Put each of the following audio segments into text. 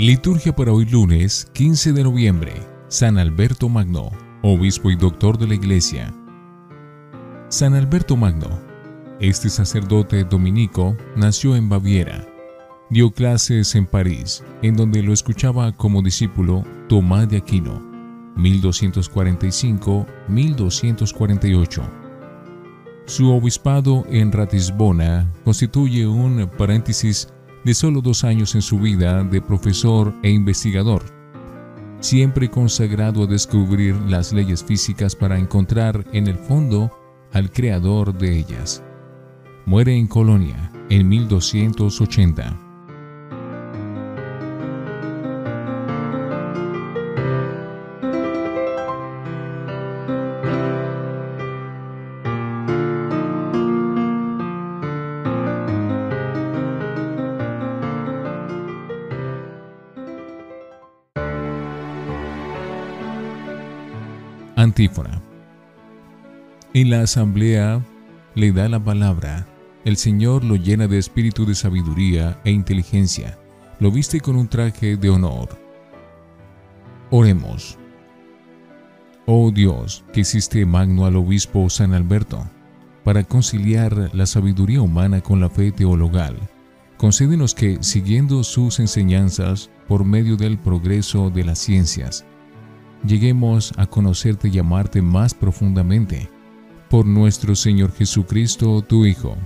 Liturgia para hoy lunes 15 de noviembre. San Alberto Magno, obispo y doctor de la Iglesia. San Alberto Magno, este sacerdote dominico, nació en Baviera. Dio clases en París, en donde lo escuchaba como discípulo Tomás de Aquino, 1245-1248. Su obispado en Ratisbona constituye un paréntesis de solo dos años en su vida de profesor e investigador, siempre consagrado a descubrir las leyes físicas para encontrar en el fondo al creador de ellas. Muere en Colonia en 1280. En la asamblea le da la palabra. El Señor lo llena de espíritu de sabiduría e inteligencia. Lo viste con un traje de honor. Oremos. Oh Dios, que hiciste magno al obispo San Alberto, para conciliar la sabiduría humana con la fe teologal, concédenos que, siguiendo sus enseñanzas por medio del progreso de las ciencias, lleguemos a conocerte y amarte más profundamente. Por nuestro Señor Jesucristo, tu Hijo.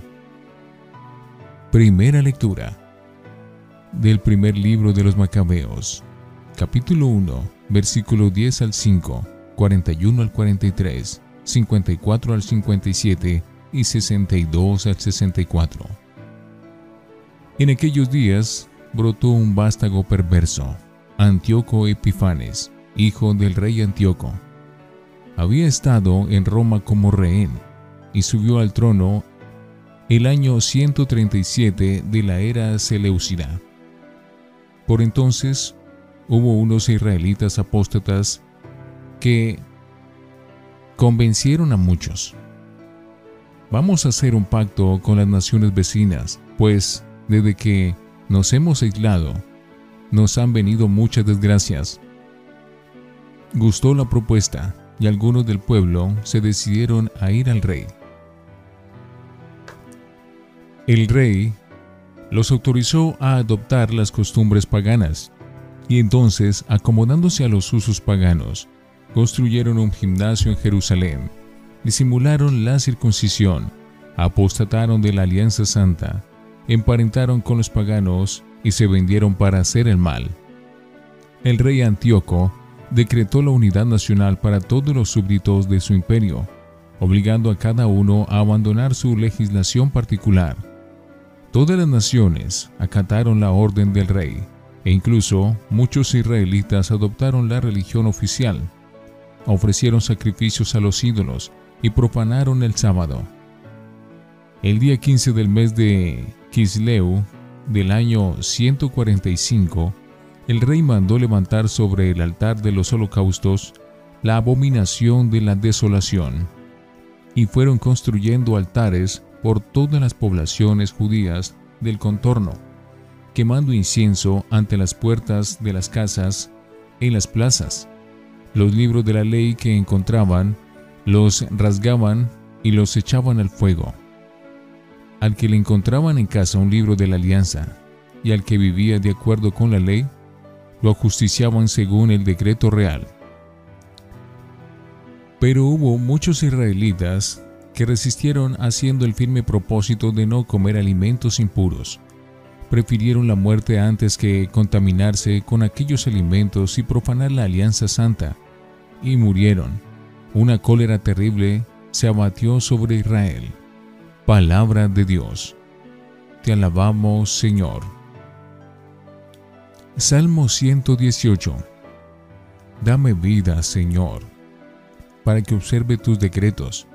Primera lectura del primer libro de los Macabeos, capítulo 1, versículo 10 al 5, 41 al 43, 54 al 57 y 62 al 64. En aquellos días brotó un vástago perverso, Antíoco Epifanes, hijo del rey Antíoco. Había estado en Roma como rehén y subió al trono el año 137 de la era Seleucida. Por entonces hubo unos israelitas apóstatas que convencieron a muchos. Vamos a hacer un pacto con las naciones vecinas, pues desde que nos hemos aislado, nos han venido muchas desgracias Gustó la propuesta y algunos del pueblo se decidieron a ir al rey. El rey los autorizó a adoptar las costumbres paganas y entonces, acomodándose a los usos paganos, construyeron un gimnasio en Jerusalén, disimularon la circuncisión, apostataron de la alianza santa, emparentaron con los paganos y se vendieron para hacer el mal. El rey Antíoco decretó la unidad nacional para todos los súbditos de su imperio, obligando a cada uno a abandonar su legislación particular. Todas las naciones acataron la orden del rey, e incluso muchos israelitas adoptaron la religión oficial, ofrecieron sacrificios a los ídolos y profanaron el sábado. El día 15 del mes de Kisleu del año 145, el rey mandó levantar sobre el altar de los holocaustos la abominación de la desolación, y fueron construyendo altares por todas las poblaciones judías del contorno, quemando incienso ante las puertas de las casas, en las plazas. Los libros de la ley que encontraban los rasgaban y los echaban al fuego. Al que le encontraban en casa un libro de la alianza, y al que vivía de acuerdo con la ley, lo ajusticiaban según el decreto real. Pero hubo muchos israelitas que resistieron haciendo el firme propósito de no comer alimentos impuros. Prefirieron la muerte antes que contaminarse con aquellos alimentos y profanar la alianza santa, y murieron. Una cólera terrible se abatió sobre Israel. Palabra de Dios. Te alabamos, Señor. Salmo 118 Dame vida, Señor, para que observe tus decretos.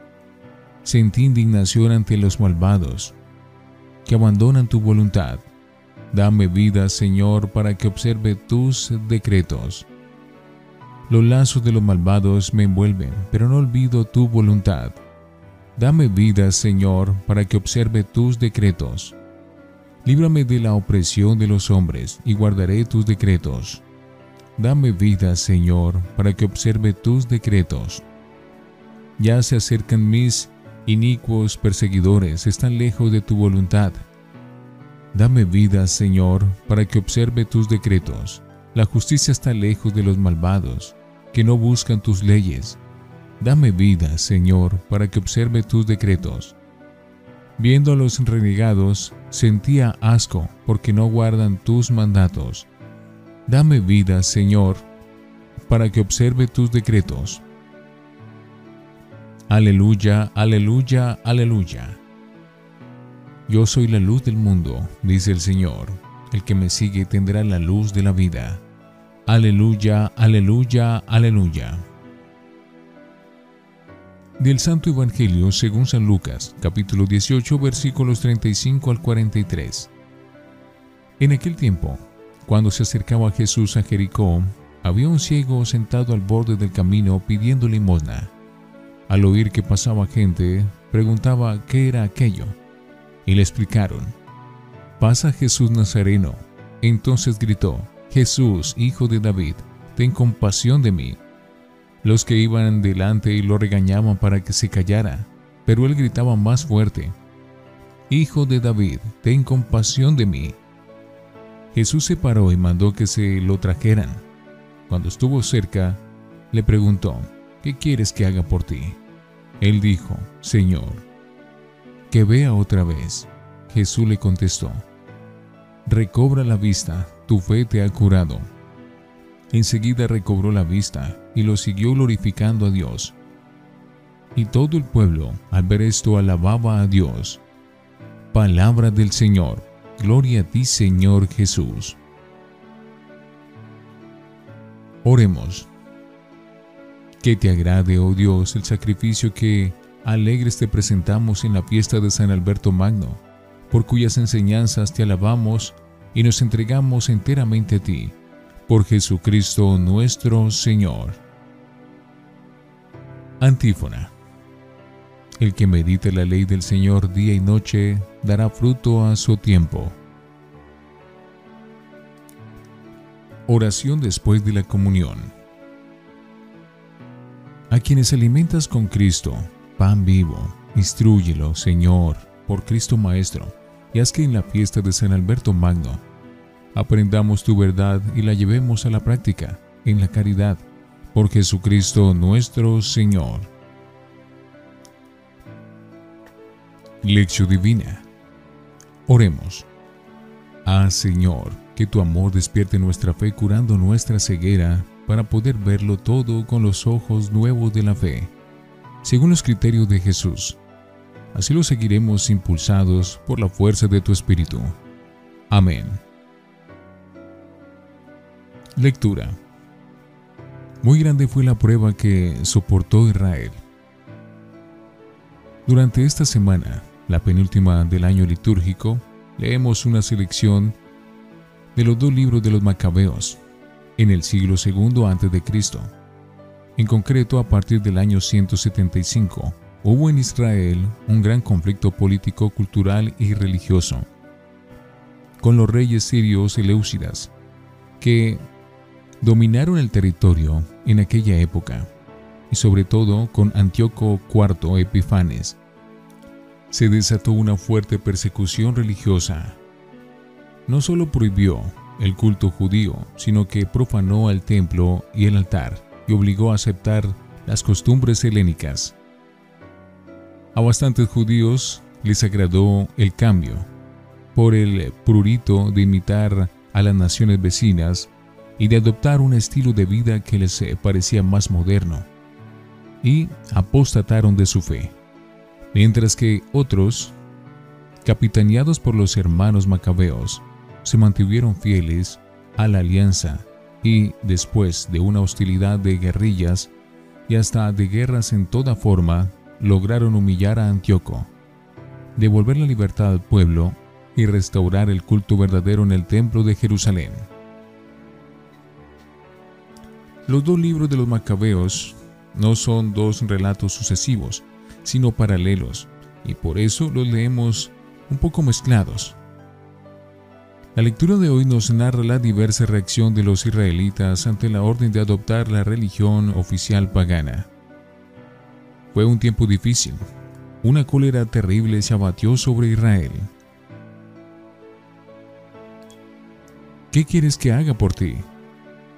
Sentí indignación ante los malvados, que abandonan tu voluntad. Dame vida, Señor, para que observe tus decretos. Los lazos de los malvados me envuelven, pero no olvido tu voluntad. Dame vida, Señor, para que observe tus decretos. Líbrame de la opresión de los hombres y guardaré tus decretos. Dame vida, Señor, para que observe tus decretos. Ya se acercan mis inicuos perseguidores, están lejos de tu voluntad. Dame vida, Señor, para que observe tus decretos. La justicia está lejos de los malvados, que no buscan tus leyes. Dame vida, Señor, para que observe tus decretos. Viendo a los renegados, sentía asco, porque no guardan tus mandatos. Dame vida, Señor, para que observe tus decretos. Aleluya, aleluya, aleluya. Yo soy la luz del mundo, dice el Señor. El que me sigue tendrá la luz de la vida. Aleluya, aleluya, aleluya. Del Santo Evangelio según San Lucas, capítulo 18, versículos 35 al 43. En aquel tiempo, cuando se acercaba Jesús a Jericó, había un ciego sentado al borde del camino pidiendo limosna. Al oír que pasaba gente, preguntaba qué era aquello, y le explicaron, pasa Jesús Nazareno. Entonces gritó, Jesús, hijo de David, ten compasión de mí. Los que iban delante y lo regañaban para que se callara, pero él gritaba más fuerte, Hijo de David, ten compasión de mí. Jesús se paró y mandó que se lo trajeran. Cuando estuvo cerca, le preguntó, ¿qué quieres que haga por ti? Él dijo, Señor, que vea otra vez. Jesús le contestó, recobra la vista, tu fe te ha curado. Enseguida recobró la vista y lo siguió glorificando a Dios. Y todo el pueblo, al ver esto, alababa a Dios. Palabra del Señor. Gloria a ti, Señor Jesús. Oremos. Que te agrade, oh Dios, el sacrificio que alegres te presentamos en la fiesta de San Alberto Magno, por cuyas enseñanzas te alabamos y nos entregamos enteramente a ti, por Jesucristo nuestro Señor. Antífona. El que medite la ley del Señor día y noche dará fruto a su tiempo. Oración después de la comunión. A quienes alimentas con Cristo, pan vivo, instruyelo, Señor, por Cristo Maestro, y haz que en la fiesta de San Alberto Magno aprendamos tu verdad y la llevemos a la práctica, en la caridad, por Jesucristo nuestro Señor. Lección Divina. Oremos. Ah, Señor, que tu amor despierte nuestra fe curando nuestra ceguera para poder verlo todo con los ojos nuevos de la fe, según los criterios de Jesús. Así lo seguiremos impulsados por la fuerza de tu Espíritu. Amén. Lectura. Muy grande fue la prueba que soportó Israel. Durante esta semana, la penúltima del año litúrgico, leemos una selección de los dos libros de los Macabeos, en el siglo II a.C. En concreto, a partir del año 175, hubo en Israel un gran conflicto político, cultural y religioso con los reyes sirios Eleusidas, que dominaron el territorio en aquella época, y sobre todo con Antíoco IV Epifanes. Se desató una fuerte persecución religiosa. No solo prohibió el culto judío, sino que profanó el templo y el altar y obligó a aceptar las costumbres helénicas. A bastantes judíos les agradó el cambio por el prurito de imitar a las naciones vecinas y de adoptar un estilo de vida que les parecía más moderno, y apostataron de su fe, mientras que otros, capitaneados por los hermanos macabeos, se mantuvieron fieles a la alianza y, después de una hostilidad de guerrillas y hasta de guerras en toda forma, lograron humillar a Antíoco, devolver la libertad al pueblo y restaurar el culto verdadero en el templo de Jerusalén. Los dos libros de los macabeos no son dos relatos sucesivos, sino paralelos, y por eso los leemos un poco mezclados. La lectura de hoy nos narra la diversa reacción de los israelitas ante la orden de adoptar la religión oficial pagana. Fue un tiempo difícil. Una cólera terrible se abatió sobre Israel. ¿Qué quieres que haga por ti?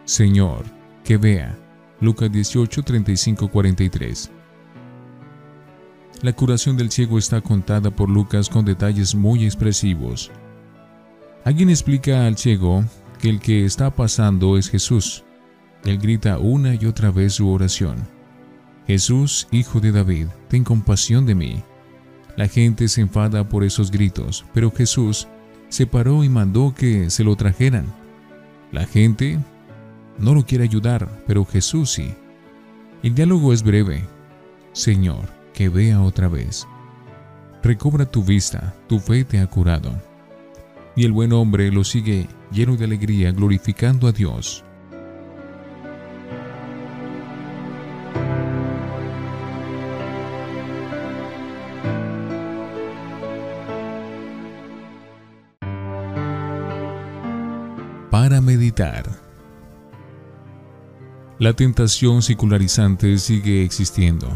Señor, que vea. Lucas 18, 35, 43. La curación del ciego está contada por Lucas con detalles muy expresivos. Alguien explica al ciego que el que está pasando es Jesús. Él grita una y otra vez su oración. Jesús, hijo de David, ten compasión de mí. La gente se enfada por esos gritos, pero Jesús se paró y mandó que se lo trajeran. La gente no lo quiere ayudar, pero Jesús sí. El diálogo es breve. Señor, que vea otra vez. Recobra tu vista, tu fe te ha curado. Y el buen hombre lo sigue lleno de alegría, glorificando a Dios. Para meditar. La tentación secularizante sigue existiendo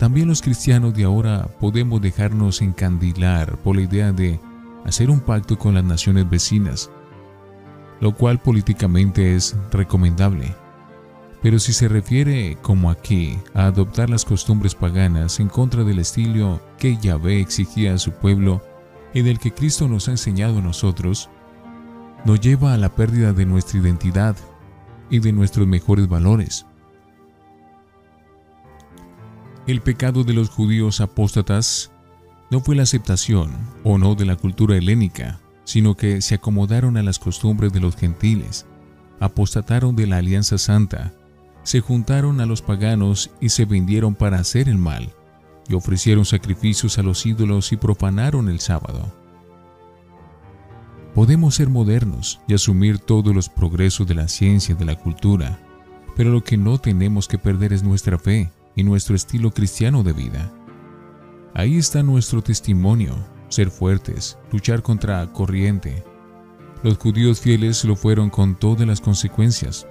también los cristianos de ahora podemos dejarnos encandilar por la idea de hacer un pacto con las naciones vecinas, lo cual políticamente es recomendable. Pero si se refiere, como aquí, a adoptar las costumbres paganas en contra del estilo que Yahvé exigía a su pueblo y del que Cristo nos ha enseñado a nosotros, nos lleva a la pérdida de nuestra identidad y de nuestros mejores valores. El pecado de los judíos apóstatas no fue la aceptación o no de la cultura helénica, sino que se acomodaron a las costumbres de los gentiles, apostataron de la alianza santa, se juntaron a los paganos y se vendieron para hacer el mal, y ofrecieron sacrificios a los ídolos y profanaron el sábado. Podemos ser modernos y asumir todos los progresos de la ciencia y de la cultura, pero lo que no tenemos que perder es nuestra fe y nuestro estilo cristiano de vida. Ahí está nuestro testimonio, ser fuertes, luchar contra corriente. Los judíos fieles lo fueron con todas las consecuencias.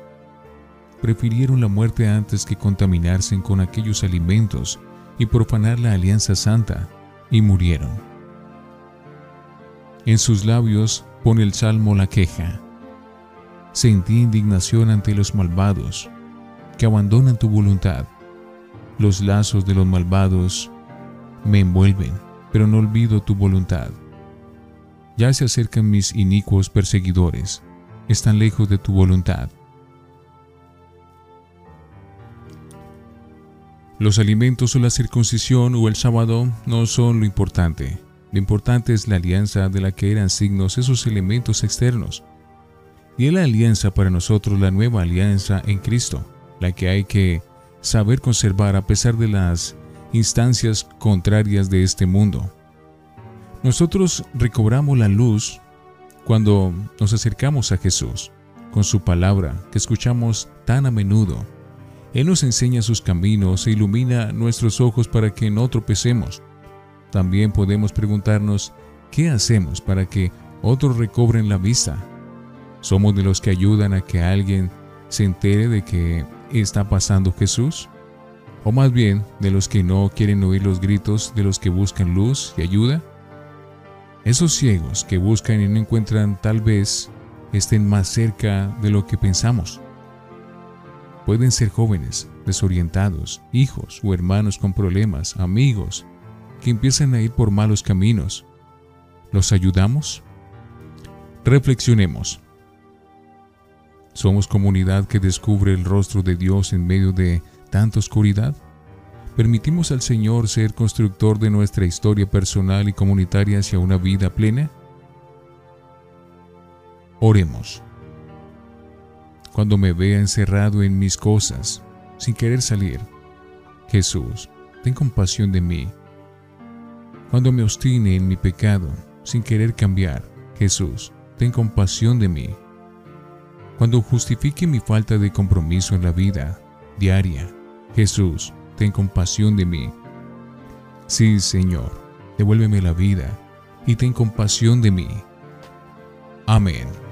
Prefirieron la muerte antes que contaminarse con aquellos alimentos y profanar la alianza santa, y murieron. En sus labios pone el salmo la queja. Sentí indignación ante los malvados, que abandonan tu voluntad los lazos de los malvados me envuelven, pero no olvido tu voluntad. Ya se acercan mis inicuos perseguidores, están lejos de tu voluntad. Los alimentos o la circuncisión o el sábado no son lo importante. Lo importante es la alianza de la que eran signos esos elementos externos. Y es la alianza para nosotros la nueva alianza en Cristo, la que hay que saber conservar a pesar de las instancias contrarias de este mundo. Nosotros recobramos la luz cuando nos acercamos a Jesús, con su palabra que escuchamos tan a menudo. Él nos enseña sus caminos e ilumina nuestros ojos para que no tropecemos. También podemos preguntarnos, ¿qué hacemos para que otros recobren la vista? ¿Somos de los que ayudan a que alguien se entere de que está pasando Jesús? ¿O más bien de los que no quieren oír los gritos de los que buscan luz y ayuda? Esos ciegos que buscan y no encuentran tal vez estén más cerca de lo que pensamos. Pueden ser jóvenes, desorientados, hijos o hermanos con problemas, amigos, que empiezan a ir por malos caminos. ¿Los ayudamos? Reflexionemos. ¿Somos comunidad que descubre el rostro de Dios en medio de tanta oscuridad? ¿Permitimos al Señor ser constructor de nuestra historia personal y comunitaria hacia una vida plena? Oremos. Cuando me vea encerrado en mis cosas, sin querer salir, Jesús, ten compasión de mí. Cuando me obstine en mi pecado, sin querer cambiar, Jesús, ten compasión de mí. Cuando justifique mi falta de compromiso en la vida diaria, Jesús, ten compasión de mí. Sí, Señor, devuélveme la vida y ten compasión de mí. Amén.